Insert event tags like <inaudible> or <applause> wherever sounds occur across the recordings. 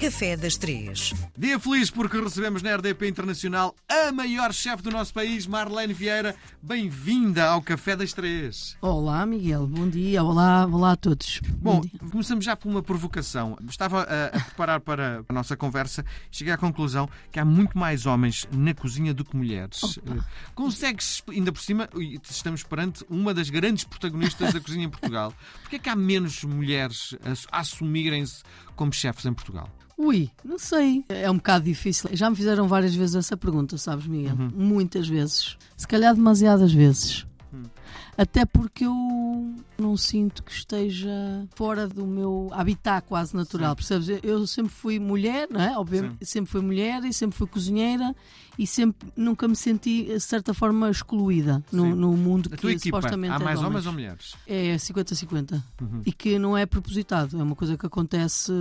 Café das Três. Dia feliz porque recebemos na RDP Internacional a maior chefe do nosso país, Marlene Vieira. Bem-vinda ao Café das Três. Olá, Miguel. Bom dia. Olá, olá a todos. Bom, começamos já por uma provocação. Estava a, a preparar para a nossa conversa e cheguei à conclusão que há muito mais homens na cozinha do que mulheres. Opa. Consegues, ainda por cima, estamos perante uma das grandes protagonistas da cozinha em Portugal. Porquê é que há menos mulheres a assumirem-se como chefes em Portugal? Ui, não sei. É um bocado difícil. Já me fizeram várias vezes essa pergunta, sabes, Miguel? Uhum. Muitas vezes. Se calhar demasiadas vezes. Hum. Até porque eu não sinto que esteja fora do meu habitat quase natural, Sim. percebes? Eu- sempre fui mulher, não é? Obviamente, sempre fui mulher e sempre fui cozinheira e sempre nunca me senti, de certa forma, excluída no, no mundo Na que supostamente há é mais homens homens. ou mulheres? É 50-50. Uhum. E que não é propositado, é uma coisa que acontece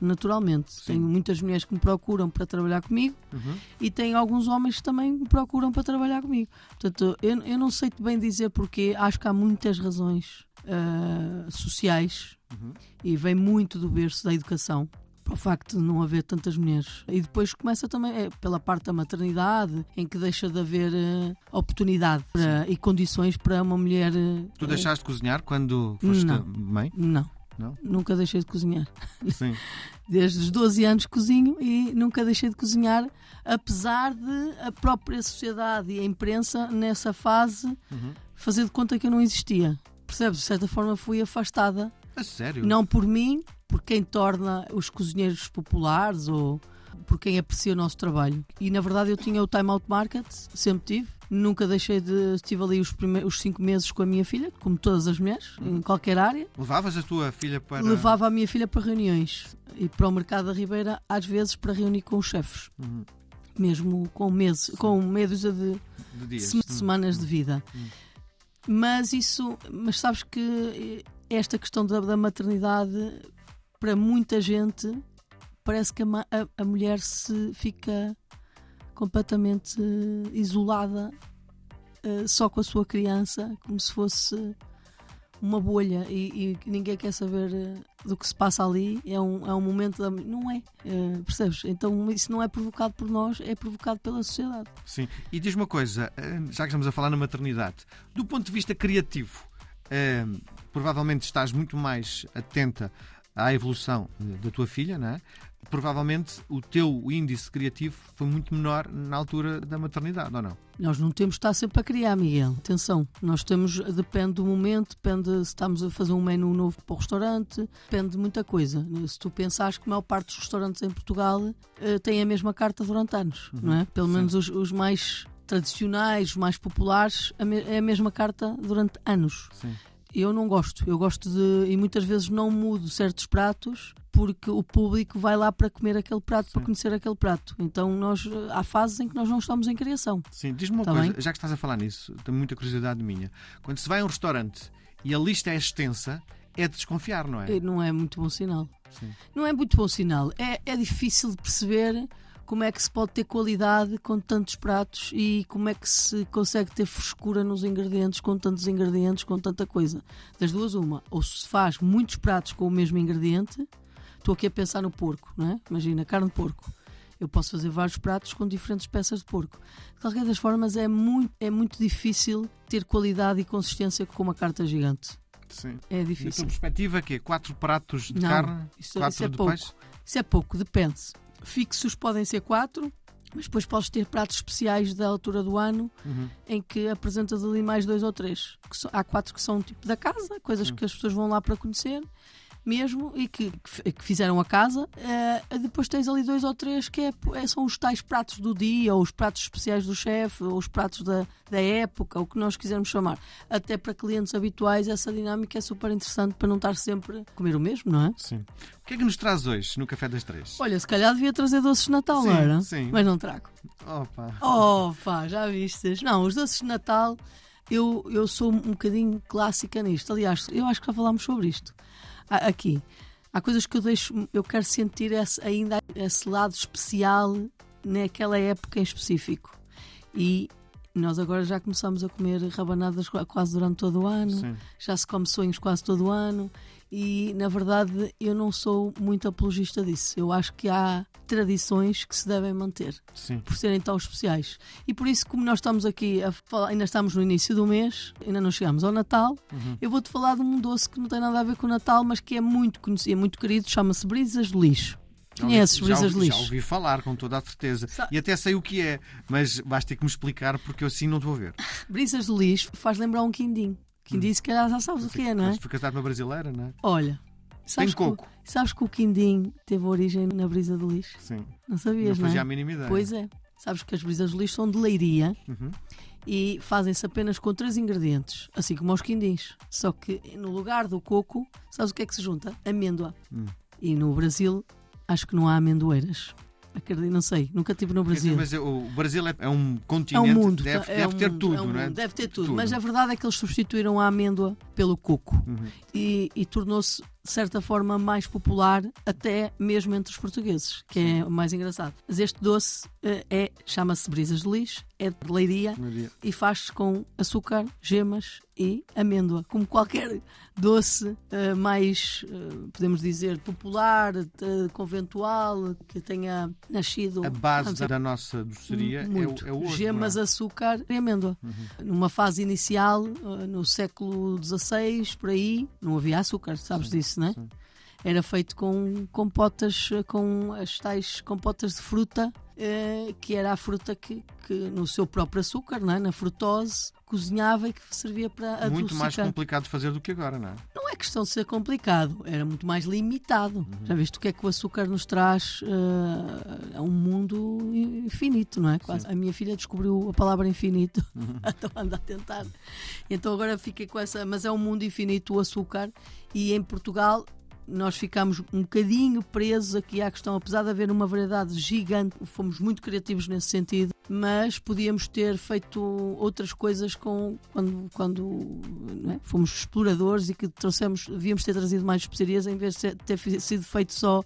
naturalmente. Sim. Tenho muitas mulheres que me procuram para trabalhar comigo Uhum. e tenho alguns homens que também me procuram para trabalhar comigo. Portanto, eu, eu não sei bem dizer porquê, acho que há muitas razões ah, sociais Uhum. e vem muito do berço da educação. Para o facto de não haver tantas mulheres. E depois começa também é, pela parte da maternidade, em que deixa de haver eh, oportunidade para- e condições para uma mulher. eh, Tu deixaste de cozinhar quando foste Não. mãe? Não. Não? Nunca deixei de cozinhar. Sim. <laughs> Desde os 12 anos cozinho e nunca deixei de cozinhar, apesar de a própria sociedade e a imprensa, nessa fase, Uhum. fazer de conta que eu não existia. Percebes? De certa forma fui afastada. A sério? Não por mim, por quem torna os cozinheiros populares ou por quem aprecia o nosso trabalho. E na verdade eu tinha o Time Out Market, sempre tive. Nunca deixei de. Estive ali os, primeiros, os cinco meses com a minha filha, como todas as mulheres, em qualquer área. Levavas a tua filha para. Levava a minha filha para reuniões e para o mercado da Ribeira, às vezes para reunir com os chefes, Uhum. mesmo com meses, com meia dúzia de, De dias. sema- semanas de vida. Hum. Mas isso, mas sabes que esta questão da, da maternidade, para muita gente, parece que a, a- a mulher se fica completamente isolada eh, só com a sua criança, como se fosse uma bolha e, e ninguém quer saber eh, do que se passa ali. É um, é um momento da. Não é, eh, percebes? Então isso não é provocado por nós, é provocado pela sociedade. Sim. E diz uma coisa, já que estamos a falar na maternidade, do ponto de vista criativo, provavelmente estás muito mais atenta à evolução da tua filha, não é? Provavelmente o teu índice criativo foi muito menor na altura da maternidade, ou não? Nós não temos de estar sempre a criar, Miguel. Atenção, nós temos, depende do momento, depende se estamos a fazer um menu novo para o restaurante, depende de muita coisa. Se tu pensares que a maior parte dos restaurantes em Portugal eh, têm a mesma carta durante anos, não é? Pelo sim. menos os, os mais tradicionais, os mais populares, é a mesma carta durante anos. Sim. Eu não gosto. Eu gosto de. E muitas vezes não mudo certos pratos porque o público vai lá para comer aquele prato, para Sim. conhecer aquele prato. Então nós eh, há fases em que nós não estamos em criação. Sim, diz-me uma Tá coisa, bem. já que estás a falar nisso, tenho muita curiosidade minha. Quando se vai a um restaurante e a lista é extensa, é de desconfiar, não é? Eh, Não é muito bom sinal. Sim. Não é muito bom sinal. É, é difícil de perceber como é que se pode ter qualidade com tantos pratos e como é que se consegue ter frescura nos ingredientes com tantos ingredientes, com tanta coisa. Das duas, uma. Ou se faz muitos pratos com o mesmo ingrediente, estou aqui a pensar no porco, não é? Imagina, carne de porco. Eu posso fazer vários pratos com diferentes peças de porco. De qualquer das formas, é muito, é muito difícil ter qualidade e consistência com uma carta gigante. Sim. É Na difícil. tua perspectiva, quê? Quatro pratos de Não, carne, isso- quatro isso é de pouco. peixe? Isso é pouco, depende. Fixos podem ser quatro, mas depois podes ter pratos especiais da altura do ano Uhum. em que apresentas ali mais dois ou três. Que são- há quatro que são tipo da casa, coisas que as pessoas vão lá para conhecer mesmo e que, que fizeram a casa. Eh, depois tens ali dois ou três que é- é- são os tais pratos do dia, ou os pratos especiais do chefe, ou os pratos da, da época, o que nós quisermos chamar. Até para clientes habituais, essa dinâmica é super interessante para não estar sempre a comer o mesmo, não é? Sim. O que é que nos traz hoje no Café das Três? Olha, se calhar devia trazer doces de Natal, Sim, não era? sim. Mas não trago. Opa. Pá, já vistes? Não, os doces de Natal, eu, eu sou um bocadinho clássica nisto. Aliás, eu acho que já falámos sobre isto aqui. Há coisas que eu deixo, eu quero sentir esse, ainda esse lado especial naquela época em específico. E nós agora já começamos a comer rabanadas qua- quase durante todo o ano Sim. já se come sonhos quase todo o ano E na verdade eu não sou muito apologista disso. Eu acho que há tradições que se devem manter Sim. por serem tão especiais. E por isso, como nós estamos aqui a falar, ainda estamos no início do mês, ainda não chegamos ao Natal, Uhum. eu vou-te falar de um doce que não tem nada a ver com o Natal, mas que é muito conhecido, é muito querido, chama-se brisas de lixo. Conheces brisas de lixo? Já ouvi falar, com toda a certeza. Sa- E até sei o que é, mas vais ter que me explicar porque eu assim não estou a ver. <laughs> Brisas de lixo faz lembrar um quindim. Quindim, se calhar já sabes o que é, não é? Mas fui casado com uma brasileira, não é? Olha, sabes Tem que, coco. sabes que o quindim teve origem na brisa de lixo? Sim. Não Não sabias, não, fazia é? a mínima ideia. Pois é. Sabes que as brisas de lixo são de leiria Uhum. e fazem-se apenas com três ingredientes, assim como os quindins. Só que no lugar do coco, sabes o que é que se junta? Amêndoa. Hum. E no Brasil, acho que não há amendoeiras. Acredito, não sei, nunca estive no Brasil. Mas o Brasil é, é um É continente, um mundo, deve, é deve um ter mundo, tudo, é um não é? Deve ter tudo, Tudo. mas a verdade é que eles substituíram a amêndoa pelo coco Uhum. e, e tornou-se, de certa forma, mais popular até mesmo entre os portugueses, que é o mais engraçado. Mas este doce eh, é, chama-se brisas de lixo, é de leiria Maria. e faz-se com açúcar, gemas e amêndoa, como qualquer doce eh, mais, eh, podemos dizer, popular, conventual, que tenha nascido. A base vamos da, nossa doceria é é o ouro, Gemas, é? açúcar e amêndoa. Numa fase inicial, no século XVI, por aí, não havia açúcar, sabes disso, não é? sim. Era feito com compotas, com as tais compotas de fruta, eh, que era a fruta que, que no seu próprio açúcar, não é? na frutose, cozinhava e que servia para adocicar. Muito mais complicado de fazer do que agora, não é? Não é questão de ser complicado, era muito mais limitado. Já viste o que é que o açúcar nos traz a um mundo infinito, não é? Quase. A minha filha descobriu a palavra infinito, <laughs> então anda a tentar. Então agora fiquei com essa, mas é um mundo infinito o açúcar e em Portugal nós ficámos um bocadinho presos aqui à questão, apesar de haver uma variedade gigante, fomos muito criativos nesse sentido, mas podíamos ter feito outras coisas com quando, quando é? fomos exploradores e que trouxemos, devíamos ter trazido mais especiarias em vez de ter sido feito só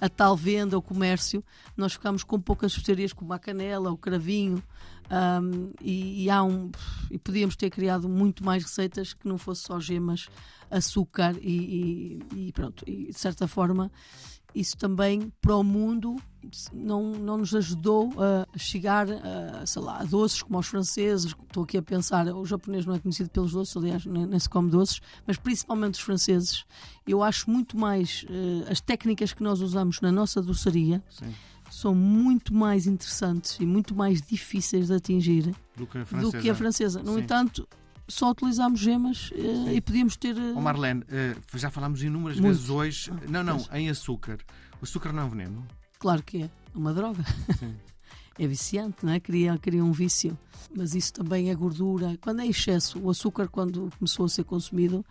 a tal venda, o comércio, nós ficámos com poucas especiarias como a canela, o cravinho, ahm, e, e há um, e podíamos ter criado muito mais receitas que não fosse só gemas, açúcar e, e- e pronto. E de certa forma, isso também para o mundo não, não nos ajudou a chegar a, sei lá, a doces como os franceses. Estou aqui a pensar, o japonês não é conhecido pelos doces, aliás, nem, nem se come doces, mas principalmente os franceses. Eu acho muito mais eh, as técnicas que nós usamos na nossa doçaria Sim. são muito mais interessantes e muito mais difíceis de atingir Do que a francesa. que a francesa. No Sim. entanto, só utilizámos gemas eh, e podíamos ter. eh, Ó Marlene, eh, já falámos inúmeras Muito. vezes hoje. Não, não, pois. em açúcar. O açúcar não é um veneno. Claro que é uma droga. Sim. <laughs> É viciante, não é? Cria, cria um vício. Mas isso também é gordura. Quando é excesso, o açúcar, quando começou a ser consumido,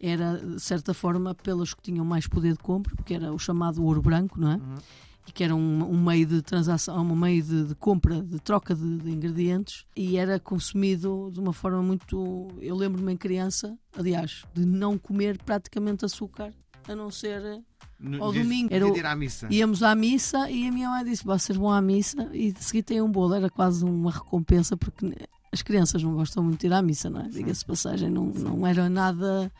era, de certa forma, pelos que tinham mais poder de compra, porque era o chamado ouro branco, não é? Uhum. E que era um, um meio de transação, um meio de, de compra, de troca de, de ingredientes, e era consumido de uma forma muito. Eu lembro-me em criança, aliás, de não comer praticamente açúcar, a não ser. No- Ao domingo. Era ir à missa. Íamos à missa e a minha mãe disse: vocês vão à missa e de seguida têm um bolo. Era quase uma recompensa, porque as crianças não gostam muito de ir à missa, não é? Diga-se passagem, não, não era nada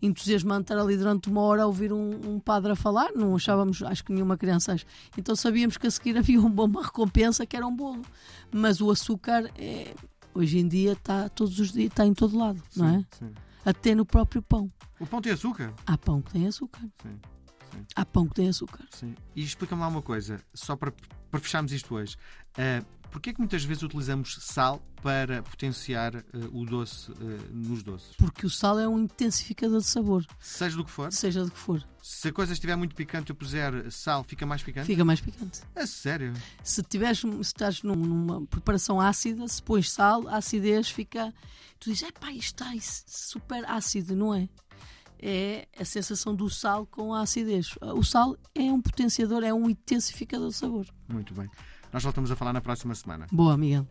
entusiasmante estar ali durante uma hora a ouvir um, um padre a falar, não achávamos, acho que nenhuma criança acha. Então sabíamos que a seguir <laughs> havia um uma recompensa que era um bolo. Mas o açúcar é, hoje em dia está todos os dias, está em todo lado, não é? Sim, sim. Até no próprio pão. O pão tem açúcar? Há pão que tem açúcar. Sim, sim, Há pão que tem açúcar. sim. E explica-me lá uma coisa, só para, para fecharmos isto hoje. Uh, Porquê é que muitas vezes utilizamos sal para potenciar eh, o doce eh, nos doces? Porque o sal é um intensificador de sabor, Seja do que for. seja do que for. Se a coisa estiver muito picante e eu puser sal, fica mais picante? Fica mais picante. É sério? Se, tiveres, se estás num- numa preparação ácida, se pões sal, a acidez fica. Tu dizes, epá, isto está super ácido, não é? É a sensação do sal com a acidez. O sal é um potenciador, é um intensificador de sabor. Muito bem. Nós voltamos a falar na próxima semana. Boa, Miguel.